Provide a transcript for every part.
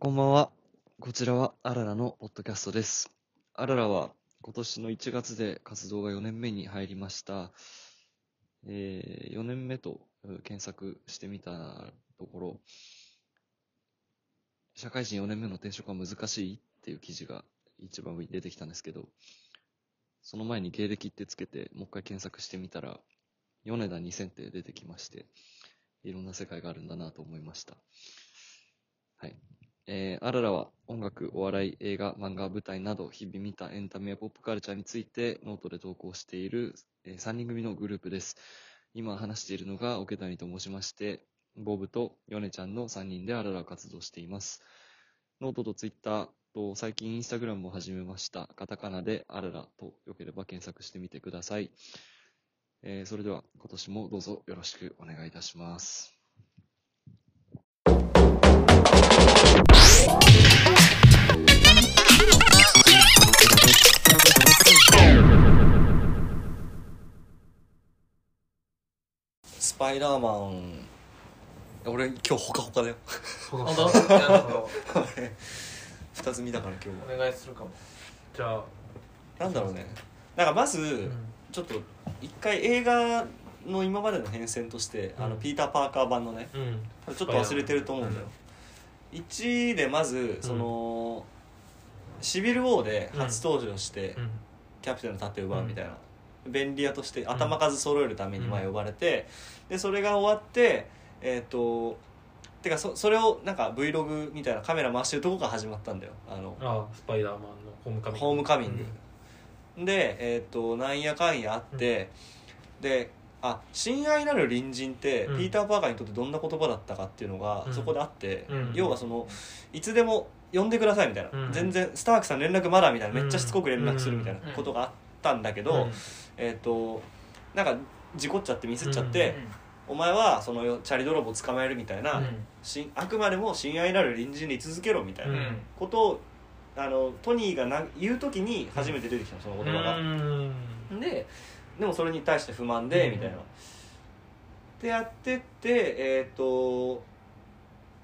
こんばんは。こちらはアララのポッドキャストです。アララは今年の1月で活動が4年目に入りました。え4年目と検索してみたところ、社会人4年目の転職は難しいっていう記事が一番上に出てきたんですけど、その前に芸歴ってつけてもう一回検索してみたら、米田2000って出てきまして、いろんな世界があるんだなと思いました。はい。えー、アララは音楽、お笑い、映画、漫画、舞台など日々見たエンタメやポップカルチャーについてノートで投稿している、え3人組のグループです。今話しているのが桶谷と申しまして、ボブとヨネちゃんの3人でアララを活動しています。ノートとツイッターと最近インスタグラムも始めました。カタカナでアララとよければ検索してみてください。えーそれでは今年もどうぞよろしくお願いいたします。パイダーマン、俺今日ほかほかだよ。本当いやなんか 二つ見たから今日は。お願いするかも。じゃあ、なんだろうね。なんかまず、うん。ちょっと一回映画の今までの変遷として、あのうんピーター・パーカー版のね、うん、ちょっと忘れてると思うんだよ。1でまずその、シビル・ウォーで初登場して、うん。キャプテンの盾を奪うみたいな、便利屋として頭数揃えるためにまあ呼ばれて、でそれが終わってえっ、とてかそそれをなんか Vlog みたいなカメラ回してるとこから始まったんだよ。あのああスパイダーマンのホームカミング。ホームカミング、でえっ、となんやかんやあって、であ親愛なる隣人って、うん。ピーター・パーカーにとってどんな言葉だったかっていうのが、うん。そこであって、うん。要はそのいつでも呼んでくださいみたいな、うん。全然スタークさん連絡まだみたいなめっちゃしつこく連絡するみたいなことがあったんだけど、うんえっ、となんか事故っちゃってミスっちゃって、お前はそのチャリ泥棒捕まえるみたいな、うん。しあくまでも親愛なる隣人で居続けろみたいなうん。ことをあのトニーがな言う時に初めて出てきたのその言葉が。うん。ででもそれに対して不満で、うん。みたいな。でやってってえっ、と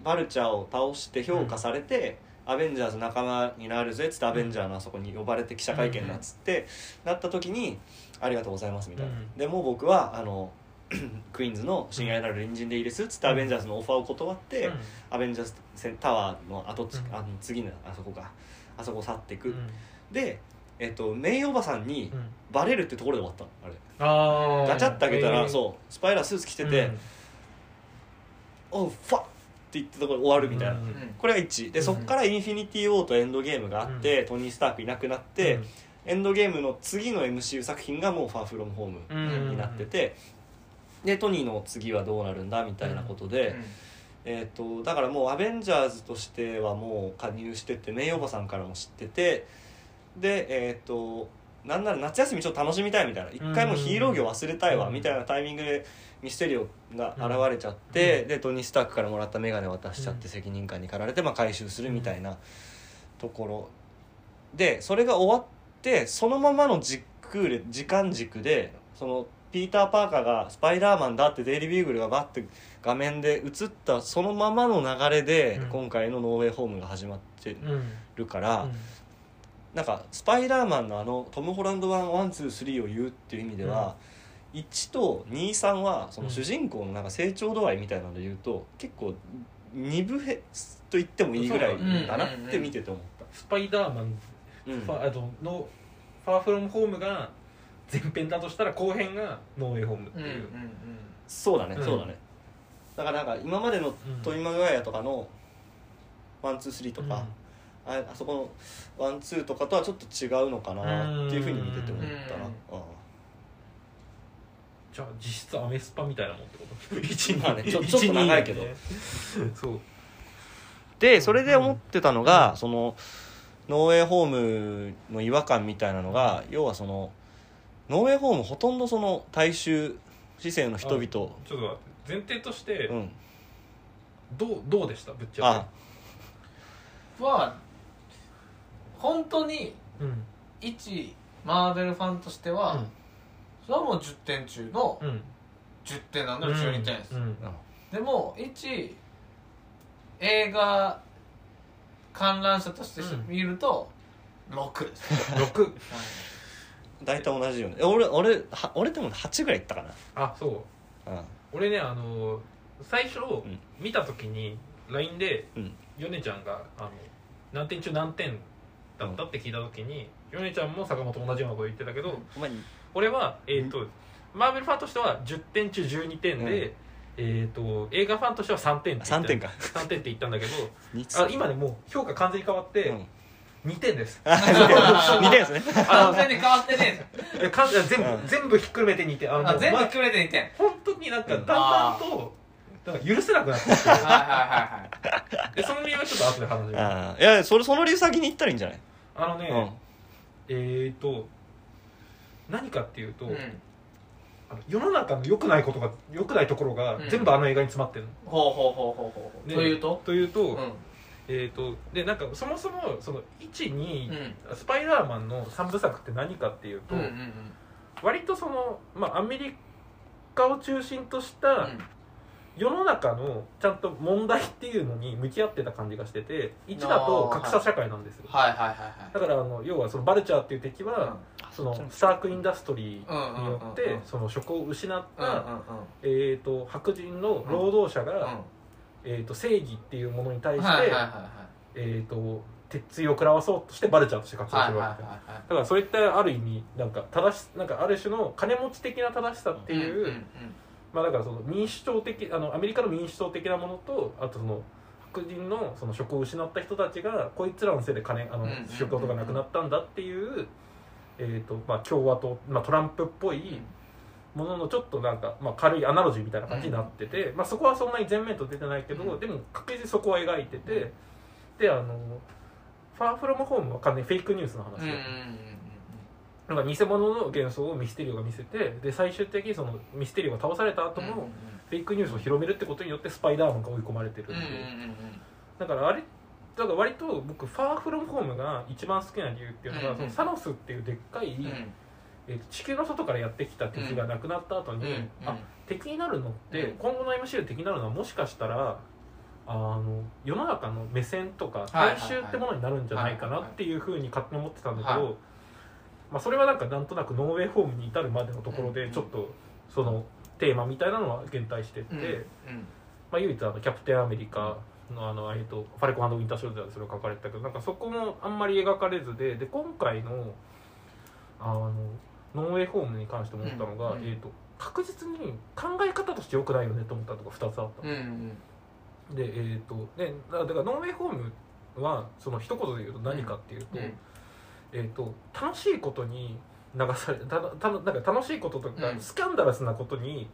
バルチャーを倒して評価されて、アベンジャーズ仲間になるぜっつってアベンジャーのあそこに呼ばれて記者会見だっつって、なった時に「ありがとうございます」みたいな、うん。でもう僕はあの クイーンズの親愛なる隣人でいいですっつってアベンジャーズのオファーを断って、アベンジャーズ戦タワーの後つ、うん。あの次のあそこかあそこ去っていく、うん。で、えっとメイおばさんにうん。バレるってところで終わったのあれ。ガチャッて開けたら、うそうスパイラースーツ着てて「おうファッ!」って言ったところで終わるみたいな、うん。これが1で、うん。そっからインフィニティ・ウォーとエンドゲームがあって、トニー・スタークいなくなって、エンドゲームの次の MCU 作品がもう「ファーフロムホーム」うん。になってて、でトニーの次はどうなるんだみたいなことで、えー、とだからもうアベンジャーズとしてはもう加入しててメイおばさんからも知っててでえっ、となんなら夏休みちょっと楽しみたいみたいな一回もうヒーロー業忘れたいわうん。みたいなタイミングでミステリオが現れちゃって、でトニー・スタークからもらった眼鏡渡しちゃって責任感に駆られて、まあ、回収するみたいなところ。でそれが終わってそのままの軸で時間軸でそのピーター・パーカーがスパイダーマンだってデイリー・ビーグルがバッて画面で映ったそのままの流れで、うん。今回のノーウェイホームが始まってうんるから、なんかスパイダーマンのあのトム・ホランド版123を言うっていう意味では、1と23はその主人公のなんか成長度合いみたいなので言うと結構二部へと言ってもいいぐらいだなって見てて思った。スパイダーマン、うん。ファあとのファーフロムホームが前編だとしたら後編がノーウェイホームっていう、そうだね、うん。そうだね。だからなんか今までのトビー・マグワイアとかの one two three とか、ああそこの one two とかとはちょっと違うのかなっていうふうに見てて思ったな、うじゃあ実質アメスパみたいなもんってこと？一まあねちょちょっと長いけど。そう。でそれで思ってたのが、そのノーウェイホームの違和感みたいなのが要はそのノーウェイホームほとんどその大衆市政の人々。ちょっと待って前提としてうん。どうどうでした？ぶっちゃあ。は本当にけうん。一マーベルファンとしては、それはもう10点中のうん。10点なんだら12点です、うん。でも一映画観覧車としてうん。見ると6です、6 大体同じよね。え俺俺は俺でも8ぐらいいったかあそう。な俺ねあの最初、ん。見た時に LINE でうん。米ちゃんがあの何点中何点だったって聞いた時に、米ちゃんも坂本と同じようなこと言ってたけど、お前俺は、えーとマーベルファンとしては10点中12点で、うんえー、と映画ファンとしては3点って言った3点か。3点って言ったんだけど二あ今ねもう評価完全に変わってうん。2点です、あ2点ですね。完全に変わってねえ。かん全部、うん。全部ひっくるめて2点。あ全部まくれて2点。はい本当になんかだんだんと、なんか許せなくなってきて。はいはいはいでその理由はちょっと後で話しますいやそれその理由先に言ったらいいんじゃない？あのね、うん。えっ、ー、と何かっていうと、うん世の中の良くないことが良くないところがうん。全部あの映画に詰まってるの、ほうほうほうほうほうほう。ね。というと？というと、うん。えっ、とでなんかそもそもその12、うん。スパイダーマンの3部作って何かっていうと、うんうんうん。割とその、まあ、アメリカを中心としたうん世の中のちゃんと問題っていうのに向き合ってた感じがしてて1だと格差社会なんですよ。はい。はいはいだからあの要はそのバルチャーっていう敵は、はいそのスタークインダストリーによっうんうんうんてうん。その職を失った、うんうんうんえー、と白人の労働者が、えー、と正義っていうものに対して、はいはいはいはいえー、と鉄槌を食らわそうとしてバルチャーとして活動するはいはいはいわけだからそういったある意味なんか正しなんかある種の金持ち的な正しさっていう、んんまあだからその民主党的あのアメリカの民主党的なものとあとその白人のその職を失った人たちがこいつらのせいで金あのうん。うんうんうん仕事がなくなったんだっていう、えーとまあ、共和党、まあ、トランプっぽいもののちょっとなんか、まあ、軽いアナロジーみたいな感じになってて、まあ、そこはそんなに全面と出てないけど、うん。でも確実にそこは描いてて、であの「ファーフロムホームは完全にフェイクニュースの話で、なんか偽物の幻想をミステリオが見せてで最終的にそのミステリオが倒された後うんも、フェイクニュースを広めるってことによってスパイダーマンが追い込まれてるだからあれだから割と僕ファーフロムホームが一番好きな理由っていうのが、うんうんそのサノスっていうでっかい、え地球の外からやってきた敵が亡くなった後に、うんあ敵になるのって、うん。今後の MC で敵になるのはもしかしたらあの世の中の目線とかはいはいはい。大衆ってものになるんじゃないかなっていうふうに勝手に思ってたんだけど、はいまあ、それはなんかなんとなくノーウェイホームに至るまでのところうん。でちょっとそのテーマみたいなのは減退してって、うん。うん。まあ、唯一あのキャプテンアメリカのあの、えっとファルコンウィンターショルダーでそれを書かれてたけどなんかそこもあんまり描かれずでで今回のあのノーウェイホームに関して思ったのが、うん。うん。えー、と確実に考え方として良くないよねと思ったのが2つあったうんうん。の、でえっ、とでだだからノーウェイホームはその一言で言うと何かっていうと,、うんえー、と楽しいことに流されたたなんか楽しいこととか、うん。スキャンダラスなことに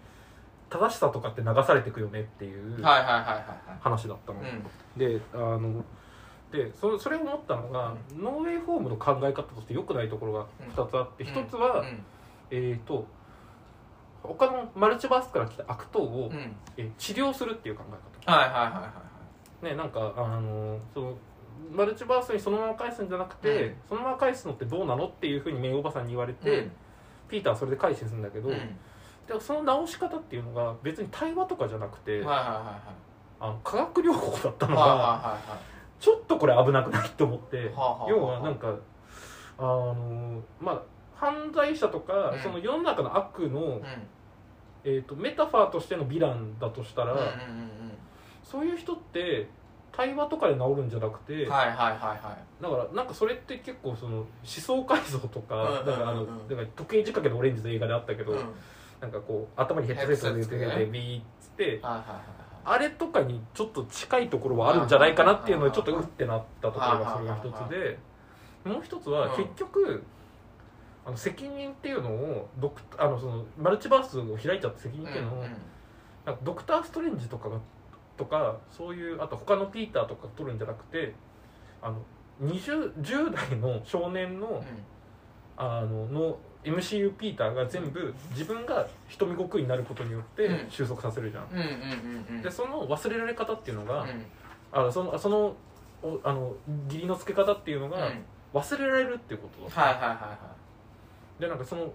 正しさとかって流されていくよねっていうはいはいはいはい話だったの、はいであのでそそれを思ったのが、ノーウェイホームの考え方として良くないところが2つあって、うん。1つは、うん。えっ、と他のマルチバースから来た悪党を、うん。うんえー治療するっていう考えはいはいはいは方ねなんかあのそのマルチバースにそのまま返すんじゃなくて、うん。そのまま返すのってどうなのっていうふうにメイおばさんに言われいて、ピーターはそれで返しするんだけど、うん。でもその直し方っていうのが別に対話とかじゃなくて、あの化学療法だったのが、はちょっとこれ危なくないと思って、要はなんかあのまあ犯罪者とか、うん。その世の中の悪の、うん。えー、とメタファーとしてのヴィランだとしたら、うんうんうん。そういう人って対話とかで治るんじゃなくて、うんはいはいはい。はだからなんかそれって結構その思想改造とか,、うんうんうんうん。だからあのだから時計仕掛けのオレンジの映画であったけど、いうん。なんかこう頭にヘッドセットで出てヘッドセットね。てビーッつってはいはいはいあれとかにちょっと近いところはあるんじゃないかなっていうのでちょっとうってなったところがそれが一つでもう一つはうん。結局あの責任っていうのをドクあのそのマルチバースを開いちゃった責任っていうのを、うんうん。なんかドクター・ストレンジとかがとかそういうあと他のピーターとか取るんじゃなくてあの20 10代の少年のあのの MCU ピーターが全部自分が瞳悟空になることによってうん。収束させるじゃん。うんうんうんうん。でその忘れられ方っていうのが、うん。あそのそのおあの義理のつけ方っていうのがうん。はい忘れられるっていうことだ、はいはいはでなんかその、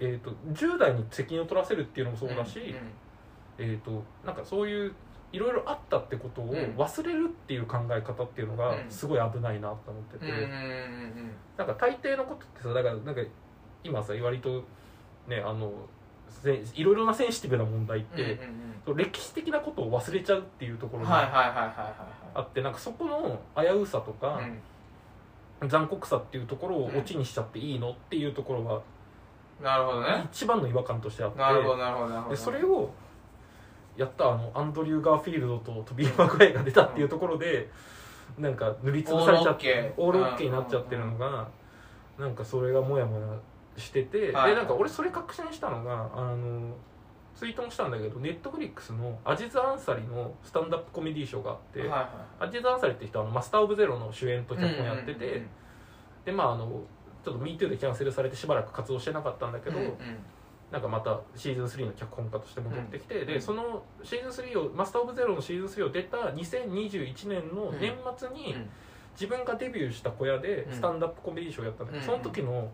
えー、と10代に責任を取らせるっていうのもいそうだし、ん。えー、となんかそういういろいろあったってことをうん。忘れるっていう考え方っていうのがうん。すごい危ないなと思ってて、なんか大抵のことってさだからなんか今さ割とねあのせいろいろなセンシティブな問題って、歴史的なことを忘れちゃうっていうところがあってなんかそこの危うさとかはいうん。残酷さっていうところをオチにしちゃっていいのっていうところがなるほどね。一番の違和感としてあってなるほどなるほどなるほど。でそれをやったあのアンドリュー・ガーフィールドとトビー・マグワイアが出たっていうところでなんか塗りつぶされちゃってオールオッケー。になっちゃってるのがなんかそれがモヤモヤしててではい。なんか俺それ確信したのがあのツイートもしたんだけどネットフリックスのアジズ・アンサリのスタンダップコメディーショーがあって、はいはいアジズ・アンサリって人はあのマスター・オブ・ゼロの主演と脚本やってて、うんうんうんでまああのちょっと MeToo でキャンセルされてしばらく活動してなかったんだけど、うんうんなんかまたシーズン3の脚本家として戻ってきて、うん。でそのシーズン3をマスター・オブ・ゼロのシーズン3を出た2021年の年末にうん。自分がデビューした小屋でうん。スタンダップコメディーショーをやったんだけど、うん。その時の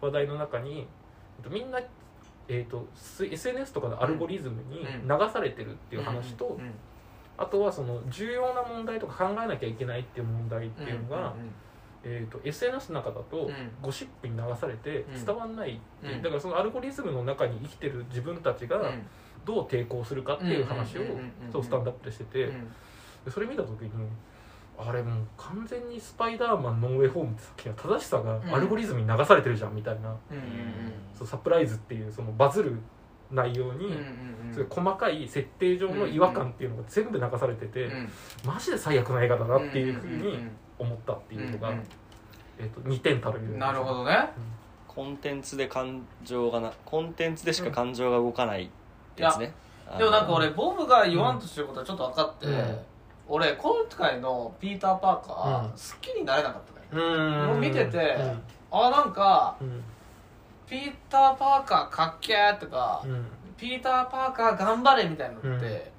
話題の中にえっとみんな、えー、とす SNS とかのアルゴリズムに流されてるっていう話と、うん。うん。あとはその重要な問題とか考えなきゃいけないっていう問題っていうのが、えー、と SNS の中だとうん。ゴシップに流されてうん。伝わんないっていう、うん。だからそのアルゴリズムの中に生きてる自分たちがどう抵抗するかっていう話をそうスタンダップでしててそれ見た時にあれもう完全に「スパイダーマンノーウェイホーム」って作品は正しさがアルゴリズムに流されてるじゃんみたいな、そうサプライズっていうそのバズる内容に、細かい設定上の違和感っていうのが全部流されてて、うん。マジで最悪な映画だなっていうふううんに思ったっていうのが、うんうん。えー、と2点たるゆえんな。るほどね。コンテンツで感情がなコンテンツでしか感情が動かないってやつね、でもなんか俺ボブが言わんとしてることはちょっと分かって、うん。俺今回のピーター・パーカー、うん。好きになれなかったねうーん。もう見ててあなんかうん。ピーター・パーカーかっけーとか、うん。ピーター・パーカー頑張れみたいなのって、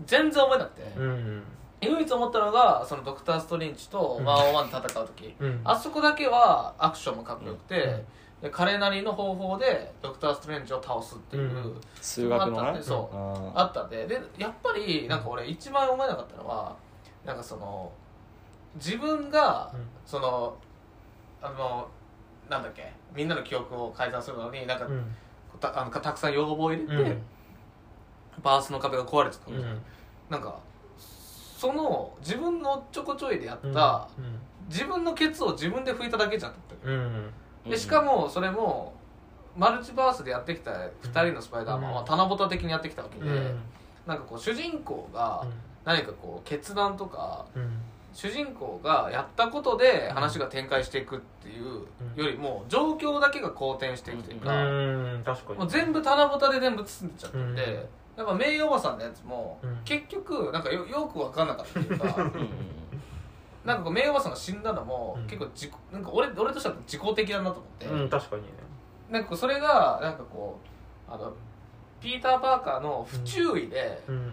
うん。全然思えなくて、うん唯一思ったのがそのドクター・ストレンジとうん。ワンオンワンで戦う時、うん。あそこだけはアクションもかっこよくて、うん。で彼なりの方法でドクター・ストレンジを倒すっていう、うん。数学のなあったんでそう。ああったんで。でやっぱりなんか俺一番思えなかったのはなんかその自分がうん。そのあのなんだっけみんなの記憶を改ざんするのになんか、うん。たあのたくさん要望を入れて、うん。バースの壁が壊れてたの、うん。なんかその自分のちょこちょいでやった、うん。自分のケツを自分で拭いただけじゃんって。うん。でしかもそれもマルチバースでやってきた2人のスパイダーマンはうん。棚ぼた的にやってきたわけで、うん。なんかこう主人公が何かこう決断とかうん。主人公がやったことで話が展開していくっていうよりも状況だけが好転していくといううか、ん。確かに。もう全部棚ぼたで全部包んでちゃってて、うんやっぱ名誉おばさんのやつも、うん。結局なんかよよく分かんなかったっていうか なんかこう名誉おばさんが死んだのも、うん。結構自己なんか俺俺としては自己的だなと思って、うん確かにね。なんかこうそれがなんかこうあのピーター・パーカーの不注意でうん。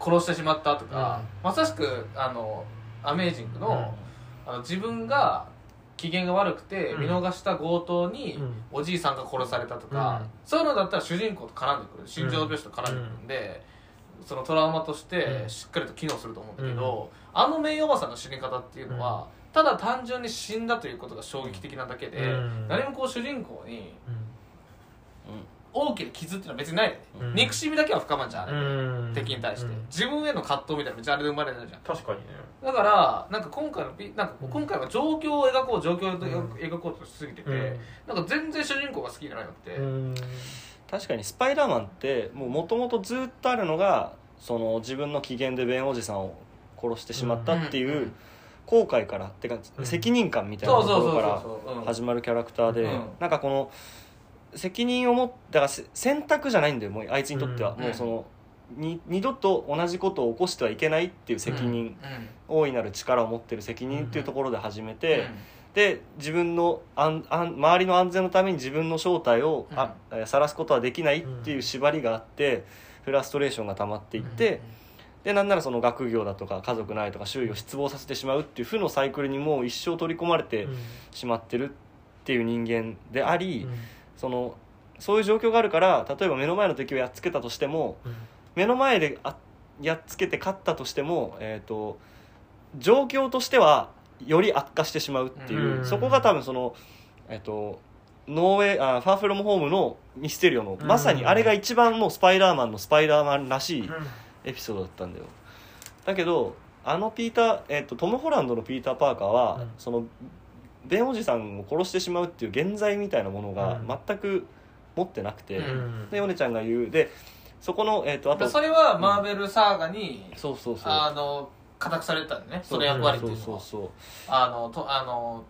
殺してしまったとか、うまさしくあのアメージングの,、あの自分が機嫌が悪くてうん。見逃した強盗にうん。おじいさんが殺されたとか、うん。そういうのだったら主人公と絡んでくる。心情描写と絡んでくるんで、そのトラウマとしてうん。しっかりと機能すると思うんだけど、あの名誉おばさんの死に方っていうのは、ただ単純に死んだということが衝撃的なだけで、うん。何もこう主人公にうん大きな傷っていうのは別にないうん。憎しみだけは深まんじゃんうん。敵に対して、うん。自分への葛藤みたいなのめっちゃあれで生まれるじゃん。確かにね。だからなんか今回のピなんか今回は状況を描こう状況をうん。描こうとしすぎてて、うん。なんか全然主人公が好きじゃないのって、うん。確かにスパイダーマンってもともとずっとあるのがその自分の機嫌でベンおじさんを殺してしまったっていう、後悔からってかうん。責任感みたいなところから始まるキャラクターで、うん。なんかこの責任を持ってだからせ選択じゃないんだよもうあいつにとっては、うん。もうそのに二度と同じことを起こしてはいけないっていう責任、うん。大いなる力を持ってる責任っていうところで始めて、うん。で自分の安安周りの安全のために自分の正体をあえ晒すことはできないっていう縛りがあって、フラストレーションが溜まっていって、でなんならその学業だとか家族ないとか周囲を失望させてしまうっていう負のサイクルにもう一生取り込まれてしまってるっていう人間であり、そのそういう状況があるから例えば目の前の敵をやっつけたとしても目の前であやっつけて勝ったとしても、えー、と状況としてはより悪化してしまうっていう、うん。そこが多分その、えー、とノーウェイあファーフロムホームのミステリオの、うん。まさにあれが一番もうスパイダーマンのスパイダーマンらしいエピソードだったんだよ。だけどあのピーター、えー、とトム・ホランドのピーター・パーカーは、うん。そのベンおじさんを殺してしまうっていう原罪みたいなものがうん。全く持ってなくて、うん。でヨネちゃんが言う。でそこの、えー、とあとそれはマーベルサーガに、そうそうそう。あの仮託されてたんだね。その役割っていうのは。そうそうそうあのとあの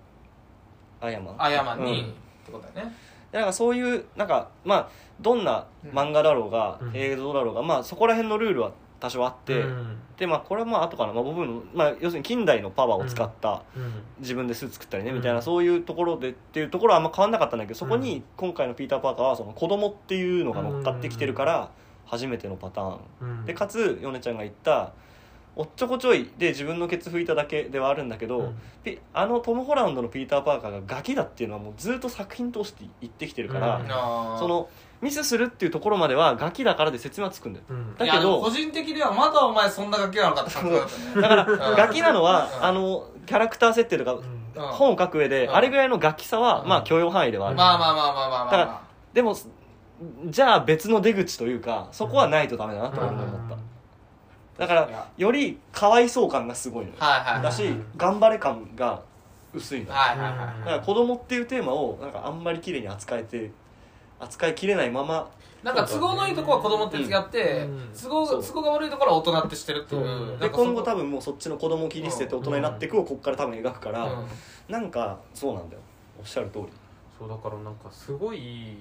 アヤマ。ンアヤマンに、うん。ってことだよね。でなんかそういうなんかまあどんな漫画だろうが、うん。映像だろうが、まあそこら辺のルールは多少あって、うん。でまあこれはまあ後からまあ僕の、まあ、要するに近代のパワーを使った、うん。自分でスーツ作ったりねうん。みたいな、そういうところでっていうところはあんま変わんなかったんだけどそこに今回のピーター・パーカーはその子供っていうのが乗っかってきてるから初めてのパターン。うん。でかつヨネちゃんが言ったおっちょこちょいで自分のケツ拭いただけではあるんだけど、うん。ピあのトム・ホランドのピーター・パーカーがガキだっていうのはもうずっと作品通して言ってきてるから、うん。そのミスするっていうところまではガキだからで説明はつくんだよ。うん。だけどいやでも個人的にはまだお前そんなガキなのかって感じだったね だからうん。ガキなのは、うん。あのキャラクター設定とか、うん。うん。本を書く上で、うん。あれぐらいのガキさは、うん。まあ許容範囲ではある、まあまあまあまあまあまあだからでもじゃあ別の出口というかそこはないとダメだなと俺も思った、だからよりかわいそう感がすごいのよ、はいはいはいだしうん頑張れ感が薄いのよ。はいはいはい。だから子供っていうテーマをなんかあんまり綺麗に扱えて扱いきれないまま。なんか都合のいいとこは子供って付き合って、うん。都合そう。都合が悪いところは大人ってしてるっていう、で今後多分もうそっちの子供を切り捨てて大人になっていくをここから多分描くから、うん。なんかそうなんだよ。おっしゃる通り。そうだからなんかすごい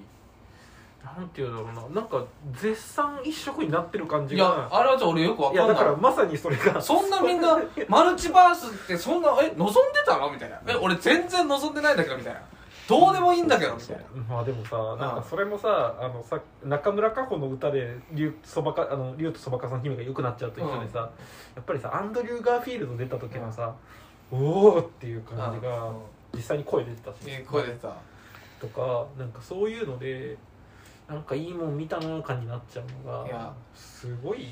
なんていうんだろうな。なんか絶賛一色になってる感じいやがあれはちょっと俺よくわかんない。だからまさにそれが。そんなみんなマルチバースってそんなえ望んでたのみたいな。え俺全然望んでないんだけどみたいなどうでもいいんだけどみたいな。まあでもさなんかそれもさあのさ中村佳穂の歌で竜そばかあの竜とそばかさん姫が良くなっちゃうと一緒でさ、やっぱりさアンドリュー・ガーフィールド出た時のさ、おおっていう感じが実際に声出てたし、え声出てた。とかなんかそういうのでなんかいいもん見たな感になっちゃうのがすごい。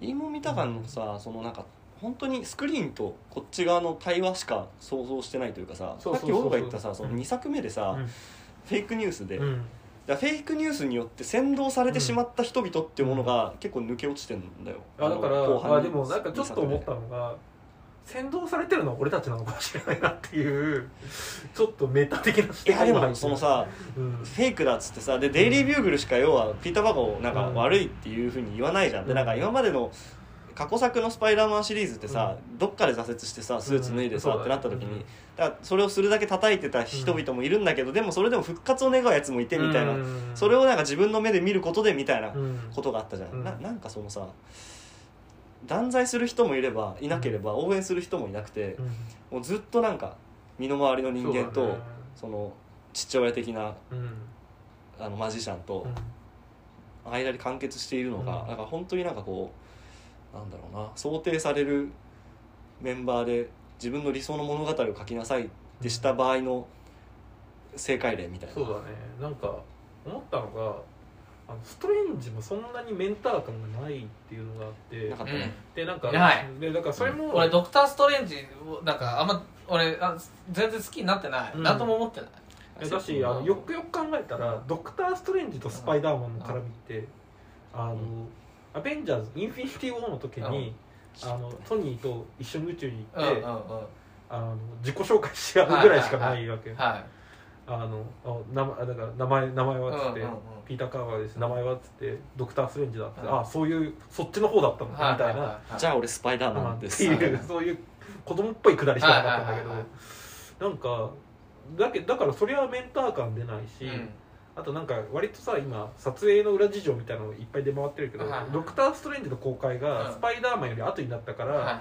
いいもん見た感のさそのなんか本当にスクリーンとこっち側の対話しか想像してないというかささっきオウが言ったさそのうん2作目でさ、うん。フェイクニュースで、うん。らフェイクニュースによって扇動されてしまった人々っていうものが結構抜け落ちてんだよ、あだからの後半にあでもなんかちょっと思ったのが先導されてるのは俺たちなのかもしれないなっていうちょっとメタ的な視いやでもそのさうん。フェイクだっつってさでデイリー・ビューグルしか要はピーター・バカをなんかうん。悪いっていうふうに言わないじゃん、でなんか今までの過去作のスパイダーマンシリーズってさ、どっかで挫折してさスーツ脱いでさ、うん。ってなった時に、うん。だからそれをするだけ叩いてた人々もいるんだけど、でもそれでも復活を願うやつもいてみたいな、うん。それをなんか自分の目で見ることでみたいなうんことがあったじゃん、うん。ななんかそのさ断罪する人もいればいなければ応援する人もいなくて、うん。もうずっとなんか身の回りの人間とそね。その父親的なうん。あのマジシャンとうん。間に完結しているのが、うん。なんか本当になんかこうなんだろうな。想定されるメンバーで自分の理想の物語を書きなさいってした場合の正解例みたいな。そうだね。なんか思ったのがあのストレンジもそんなにメンター感がないっていうのがあって。なかったね、でなんかない。でだからそれも、俺ドクター・ストレンジなんかあんま俺あ全然好きになってない、うん。なんとも思ってない。だしあのよくよく考えたらドクター・ストレンジとスパイダーマンの絡みってあのアベンジャーズインフィニティ・ウォーの時にあのトニーと一緒に宇宙に行ってうんうんうん。はあの自己紹介し合うぐらいしかないわけい。あのあ名前だから名前名前はっつって、うんうんうん。ピーター・カーガーです。名前はっつってドクター・ストレンジだって、うん。あそういうそっちの方だったのかみたいな、はいじゃあ俺スパイダーマンってですいうそういう子供っぽいくだりしかなかったんだけど、はいはい。なんかだけだからそれはメンター感出ないし、うんあとなんか割とさ今撮影の裏事情みたいなのいっぱい出回ってるけど、はいはいドクター・ストレンジの公開うん。がスパイダーマンより後になったから、はいはい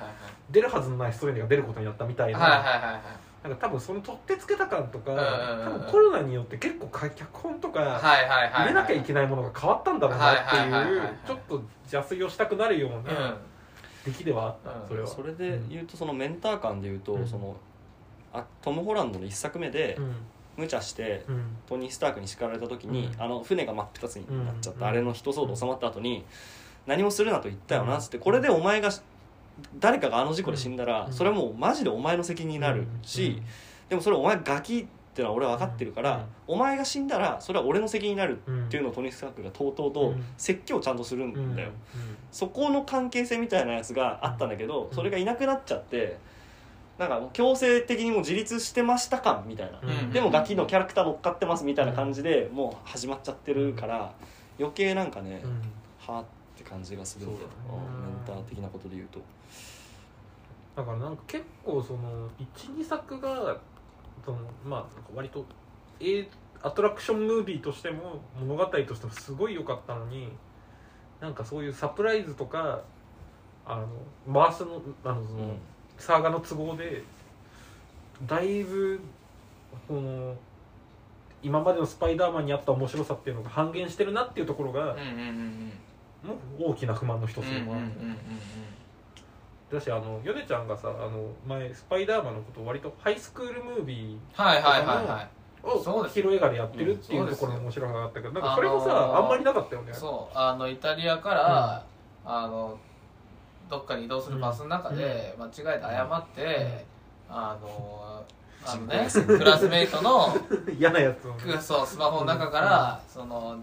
出るはずのないストレンジが出ることになったみたいな,、はいはいはいはい。なんか多分その取ってつけた感とか、うんうんうん多分コロナによって結構か脚本とか、はいはいはいはい。入れなきゃいけないものが変わったんだろうなってはいはいはいいうちょっと邪推をしたくなるよううん。な出来ではあった、うん。それはそれで言うとそのメンター感で言うと、うん。そのあトム・ホランドの一作目でうん無茶してうん。トニー・スタークに叱られた時に、うん。あの船が真っ二つになっちゃった、うん。あれの一騒動収まった後に何もするなと言ったよなっつってこれでお前が誰かがあの事故で死んだらうん。それはもうマジでお前の責任になるしでもそれお前ガキってのは俺は分かってるからお前が死んだらそれは俺の責任になるっていうのをトニー・スタークがとうとうとうん。説教をちゃんとするうん。ん。だよそこの関係性みたいなやつがあったんだけどうん。それがいなくなっちゃってなんかもう強制的にもう自立してました感みたいな。うん。でもガキのキャラクター乗っかってますみたいな感じでもう始まっちゃってるから余計なんかねうん。はあって感じがするんだよそうだね。メンター的なことで言うと。だからなんか結構その12作がそのまあなんか割と、えアトラクションムービーとしても物語としてもすごい良かったのになんかそういうサプライズとかあの回すのあのその、うんサーガの都合でだいぶこの今までのスパイダーマンにあった面白さっていうのが半減してるなっていうところがう大きな不満の一つでもある、だしあのヨネちゃんがさあの前スパイダーマンのことを割とハイスクールムービはいはいはいはい。ーをそうですヒロ映画でやってるっていううんところの面白さがあったけどなんかあそれもさ、あのーあんまりなかったよね。そう。あのイタリアから、あのどっかに移動するバスの中で間違えて謝って、あの あのねクラスメイトの 嫌なやつをくそうスマホの中から、その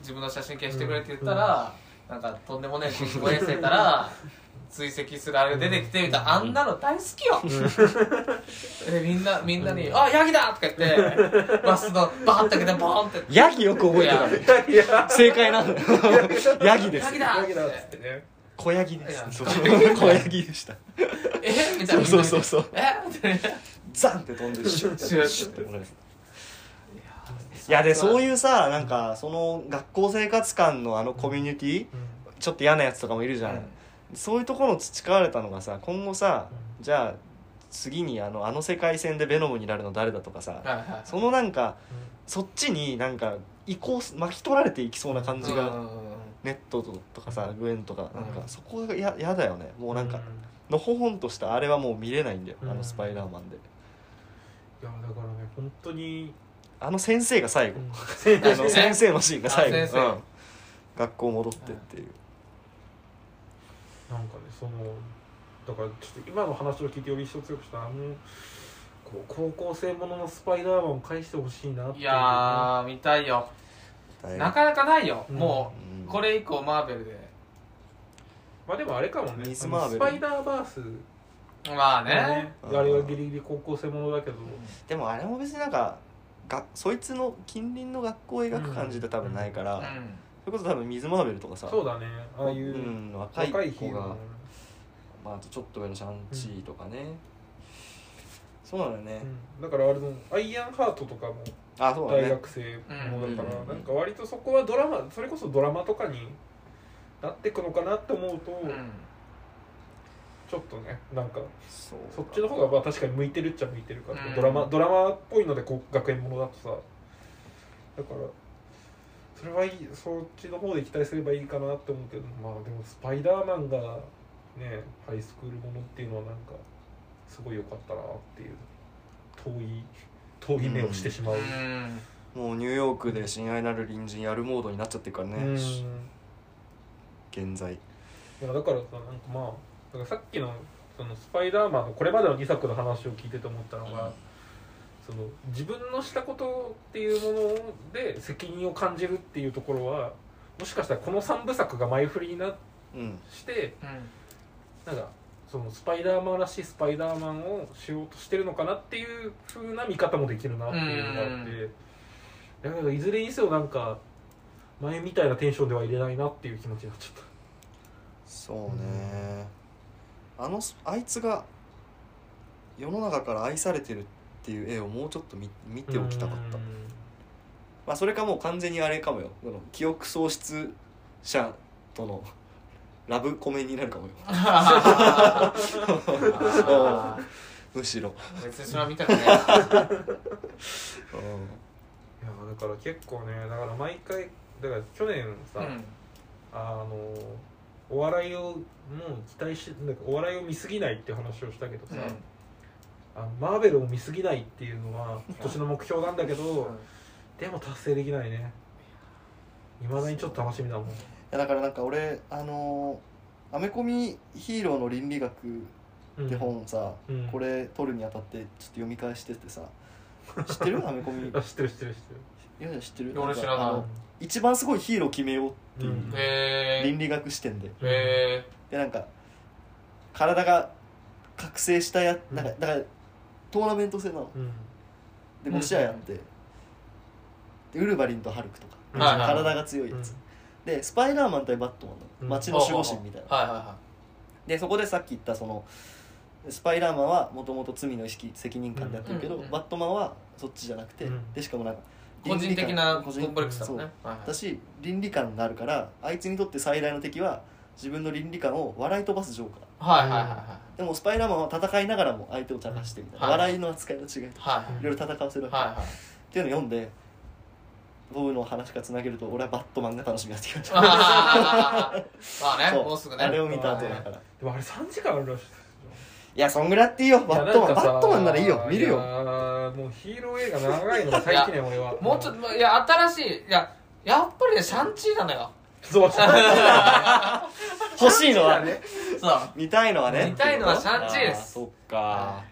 自分の写真消してくれって言ったら、なんかとんでもねえ人工衛星から 追跡するあれが出てきてみたいな、あんなの大好きよ、でみんなみんなに「あヤギだ!」とか言ってバスのバーンって開けてボーンって。ヤギよく覚えてたねいや正解なんだ！よヤギです。ヤギだ！ヤギだっつってね小ヤギですそう。小ヤギ。でした。え？みたいな。そうそうそうえ？みたいな。ザンって飛んでシュッシュッシュッていやでそういうさなんかその学校生活館のあのコミュニティ？ちょっと嫌なやつとかもいるじゃん、そういうところの培われたのがさ今後さじゃあ次にあのあの世界線でベノムになるの誰だとかさはいはいそのなんかそっちになんか移行す巻き取られていきそうな感じがネットとかさグエンとかなんかうん。そこがややだよね。もうなんかのほほんとしたあれはもう見れないんだよあうん。のスパイダーマンで。いやだからね本当にあの先生が最後。先 あの先生のシーンが最後。うん。学校戻ってっていう。なんかねそのだからちょっと今の話を聞いてより一層強くしたあのこう高校生もののスパイダーマンを返してほしいなっていういやー見たいよ。大なかなかないよ、うん。もうこれ以降マーベルで。まあでもあれかもね。ミスマーベル。スパイダーバース。まあね。あれはギリギリ高校生ものだけど。でもあれも別になんかがそいつの近隣の学校を描く感じで多分ないから、うん。それこそ多分水マーベルとかさそうだね。ああいううん、若い子が、まあ、あとちょっと上のシャンチーとかね、そうなのよね、うん。だからあれのアイアンハートとかもあそうだね。大学生ものだからうん。なんか割とそこはドラマそれこそドラマとかになっていくのかなって思うとうん。ちょっとねなんかそうそっちの方がまあ確かに向いてるっちゃ向いてるから、うん。ドラマドラマっぽいのでこう学園ものだとさ。だからそれはいいそっちの方で期待すればいいかなって思うけどまあでもスパイダーマンがねハイスクールものっていうのはなんかすごい良かったなっていう。遠い遠い目をしてしまう、うん。もうニューヨークで親愛なる隣人やるモードになっちゃってるからね、うん。現在。いやだからさなんかまあだからさっきのそのスパイダーマンのこれまでの2作の話を聞いてて思ったのが、その自分のしたことっていうもので責任を感じるっていうところはもしかしたらこの3部作が前振りになっうんしてうん。なんかそのスパイダーマンらしいスパイダーマンをしようとしてるのかなっていう風な見方もできるなっていうのがあってだけどいずれにせよなんか前みたいなテンションでは入れないなっていう気持ちになっちゃった。そうね、あのあいつが世の中から愛されてるっていう絵をもうちょっと見見ておきたかった。うん。まあそれかもう完全にあれかもよ。その記憶喪失者とのラブコメになるかもよ。むしろ、別にそれは見たくない。いやだから結構ねだから毎回だから去年さ、うん。あのお笑いをもう期待しなんかお笑いを見すぎないって話をしたけどさ、あのマーベルを見すぎないっていうのは今年の目標なんだけど、でも達成できないね。いまだにちょっと楽しみだもんやだからなんか俺あのーアメコミヒーローの倫理学うんって本さ、うん。これ取るにあたってちょっと読み返しててさ知ってる？アメコミ。いあ知ってる知ってる知ってる。やいや知ってる。俺知らないんかあの一番すごいヒーロー決めようっていう、うん。へ倫理学視点で。えへでなんか体が覚醒したやうん。なんかだからトーナメント制なの。うん。で5試合あって、でウルヴァリンとハルクとか、うん。はいはい体が強いやつ、でスパイダーマン対バットマンうん。の街の守護神みたいな、はいはいはでそこでさっき言ったそのスパイダーマンはもともと罪の意識責任感でやってるけど、うんうんバットマンはそっちじゃなくて、うん。でしかもなんかい個人的な個人コンプレックスだもんね。そうはいはい。だし倫理観があるからあいつにとって最大の敵は自分の倫理観を笑い飛ばすジョーカー。はいはいはいはい。でもスパイダーマンは戦いながらも相手を茶化してみたいな、はい笑いの扱いの違いとかはいい。ろいろ戦わせるわけ、はいはい。っていうのを読んでボブの話からつなげると俺はバットマンが楽しみになってきました。あまあねそう。もうすぐね。あれを見た後だから。いでもあれ3時間あるらしいやそんぐらいやっていいよ。バットマンバットマンならいいよ。見るよ。もうヒーロー映画長いのが最近ね俺は。もうちょっといや新しいいややっぱりねシャンチーなのよ。そうそう 欲しいのはね。そう。見たいのはね。見たいのはシャンチーです。あそっか。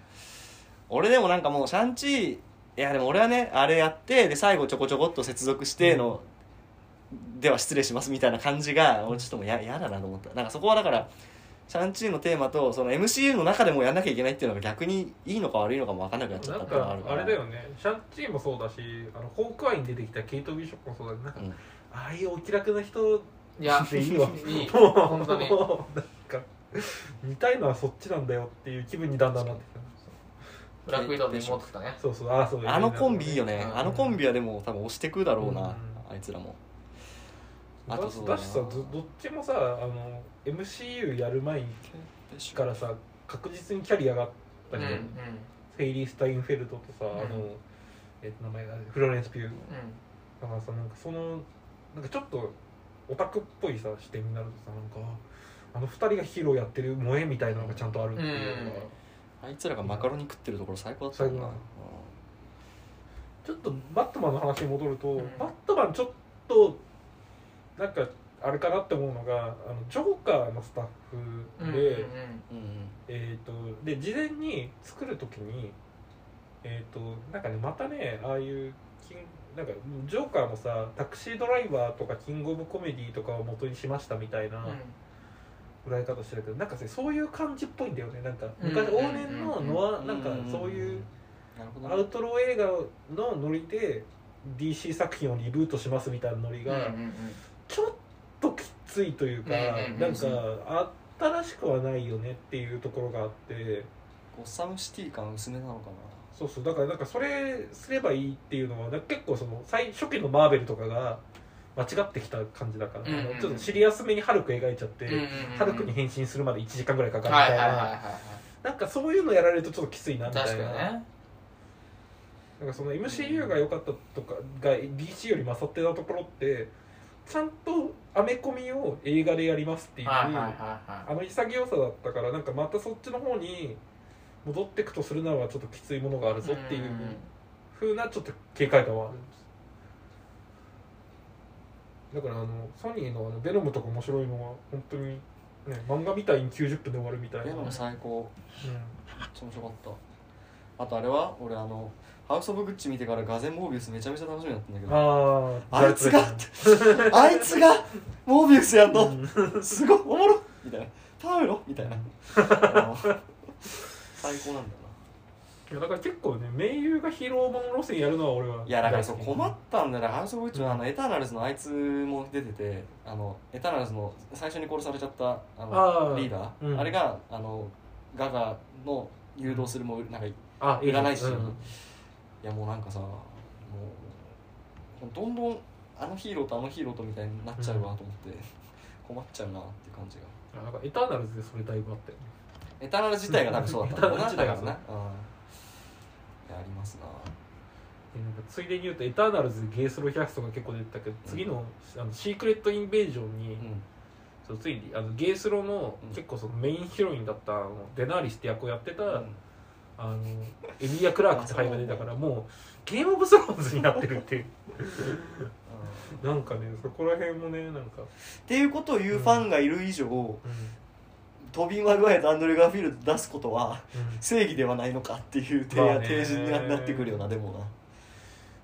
俺でもなんかもうシャンチーいやでも俺はねあれやってで最後ちょこちょこっと接続しての、では失礼しますみたいな感じが俺ちょっともうや嫌だなと思った。なんかそこはだからシャンチーのテーマとその MCU の中でもやんなきゃいけないっていうのが逆にいいのか悪いのかも分かんなくなっちゃったっていうのがあるから。かあれだよね。シャンチーもそうだしあのホークアイに出てきたケイト・ビショップもそうだけどなんか、うん。ああいうお気楽な人いやでいいわ。いい。も う本当に。なんか見たいのはそっちなんだよっていう気分にだんだんなってきたブラックウィドウの妹とかね。そうそうああそうあのコンビいいよね、うん。あのコンビはでも多分押してくだろうな、うん。あいつらも。あだとそうだな。だしさどどっちもさあの MCU やる前からさ確実にキャリアがあったうんうん。けど、ヘイリー・スタインフェルトとさ、うん。あの、えっと名前がフローレンス・ピュー。うん。だからさなんかそのなんかちょっとオタクっぽいさ視点になるとさなんかあの二人がヒーローやってる萌えみたいなのがちゃんとあるっていうのが、あいつらがマカロニ食ってるところ最高だったもんな。最高だちょっとバットマンの話に戻ると、ん。バットマンちょっとなんかあれかなって思うのがあのジョーカーのスタッフで、うんうんうん。うんえー、とで事前に作る時にえっ、となんかねまたねああいうなんかジョーカーもさタクシードライバーとかキングオブコメディとかを元にしましたみたいなうん捉え方してるけどなんかねそういう感じっぽいんだよね。なんかうん昔往年のノアうんなんかそういうアウトロー映画のノリで DC 作品をリブートしますみたいなノリがちょっときついというかなんか新しくはないよねっていうところがあって。ゴッサムシティ感薄めなのかそうそう。だからなんかそれすればいいっていうのは結構その最初期のマーベルとかが間違ってきた感じだから、うんうんちょっとシリアスめにハルク描いちゃって、うんうんうんハルクに変身するまで1時間ぐらいかかるみたいな、なんかそういうのやられるとちょっときついなみたいな。ね。なんかその MCU が良かったとかが DC より勝ってたところってちゃんとアメコミを映画でやりますっていう、はいはいはいはい。あの潔さだったからなんかまたそっちの方に戻っていくとするならばちょっときついものがあるぞっていう風なちょっと警戒感はあるんですだからあのソニーのあのベノムとか面白いのは本当に、ね、漫画みたいに90分で終わるみたいな、ベノム最高。めっちゃ面白かった。あとあれは俺あのハウス・オブ・グッチ見てからガゼン・モービウスめちゃめちゃ楽しみだったんだけど。あいつがあいつが モービウスやんの。すごいおもろみたいな。頼むろみたいな。最高なんだ。よいやだから結構ね名優がヒーローもの路線やるのは俺はいやだからそう困ったんだよね。ハウス・オブ・グッチのあのエターナルズのあいつも出ててあのエターナルズの最初に殺されちゃったああのーリーダー、うん。あれがあのガガの誘導するもなんかあ占い師、うん。いやもうなんかさもうどんどんあのヒーローとあのヒーローとみたいになっちゃうわと思って、困っちゃうなっていう感じが。なんかエターナルズでそれだいぶあったよね。エターナル自体が多分そうだった。エターナル自体がうん、ありますな。でなんかついでに言うとエターナルズゲースローキャストが結構出てたけど次のあのシークレット・インベージョンに、うん。そうついにあのゲースロのうん結構そのメインヒロインだったあのデナーリスって役をやってた、うん。あのエミリア・クラークって俳優が出たからもうゲームオブスローンズになってるっていう。なんかねそこら辺もねなんか、っていうことを言うファンがいる以上、うんトビー・マグワイアとアンドレ・ガーフィールド出すことはうん。正義ではないのかっていう提,、ま提示になってくるよなでもな。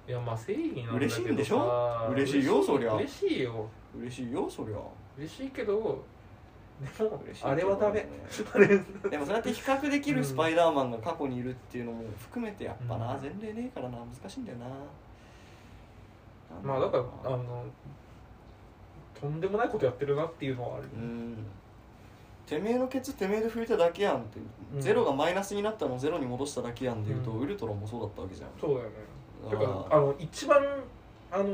いやまあ正義なんだ嬉しいんでしょ？さ嬉しいよそりゃ。嬉しいよ。嬉しいよそりゃ。嬉しいけどでもあれはダメ。でもそうやって比較できるスパイダーマンが過去にいるっていうのも含めてやっぱな、うん。前例ねえからな。難しいんだよな。まあだからあのとんでもないことやってるなっていうのはある、うんてめえのケツてめえで拭いただけやんって、うん。ゼロがマイナスになったのをゼロに戻しただけやんでいうと、うん。ウルトロンもそうだったわけじゃん。そうだよね。だから。ああの一番あの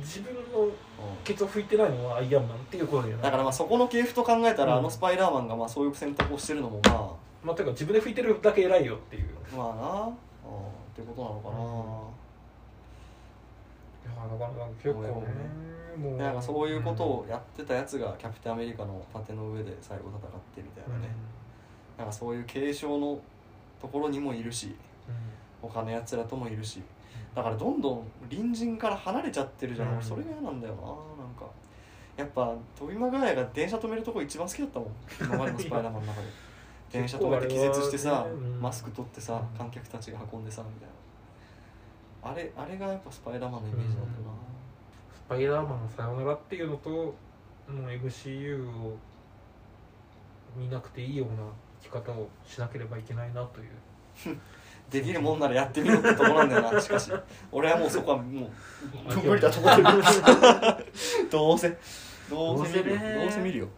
自分のうんケツを拭いてないのはアイアンマンっていうことだよね。だからまあそこの系譜と考えたら、うん。あのスパイダーマンがまあそういう選択をしてるのもままあていうか自分で拭いてるだけ偉いよっていう。あまあな、うん、ってことなのかな、いやだから結構ねもう。でなんかそういうことをやってたやつがキャプテンアメリカの盾の上で最後戦ってみたいなね、なんかそういう継承のところにもいるし他のやつらともいるし。だからどんどん隣人から離れちゃってるじゃん、うん。俺それが嫌なんだよななんか。やっぱ飛び間ガヤが電車止めるとこ一番好きだったもん。今までのスパイダーマンの中で。電車止めて気絶してさ、ねうん。マスク取ってさうん。観客たちが運んでさみたいな。あれあれがやっぱスパイダーマンのイメージなんだよな、スパイダーマンのさよならっていうのともう MCU を見なくていいような生き方をしなければいけないなという。できるもんならやってみろってとこなんだよなしかし。俺はもうそこはもう。無理だと思ってる。どうせ。どうせどうせ見るよ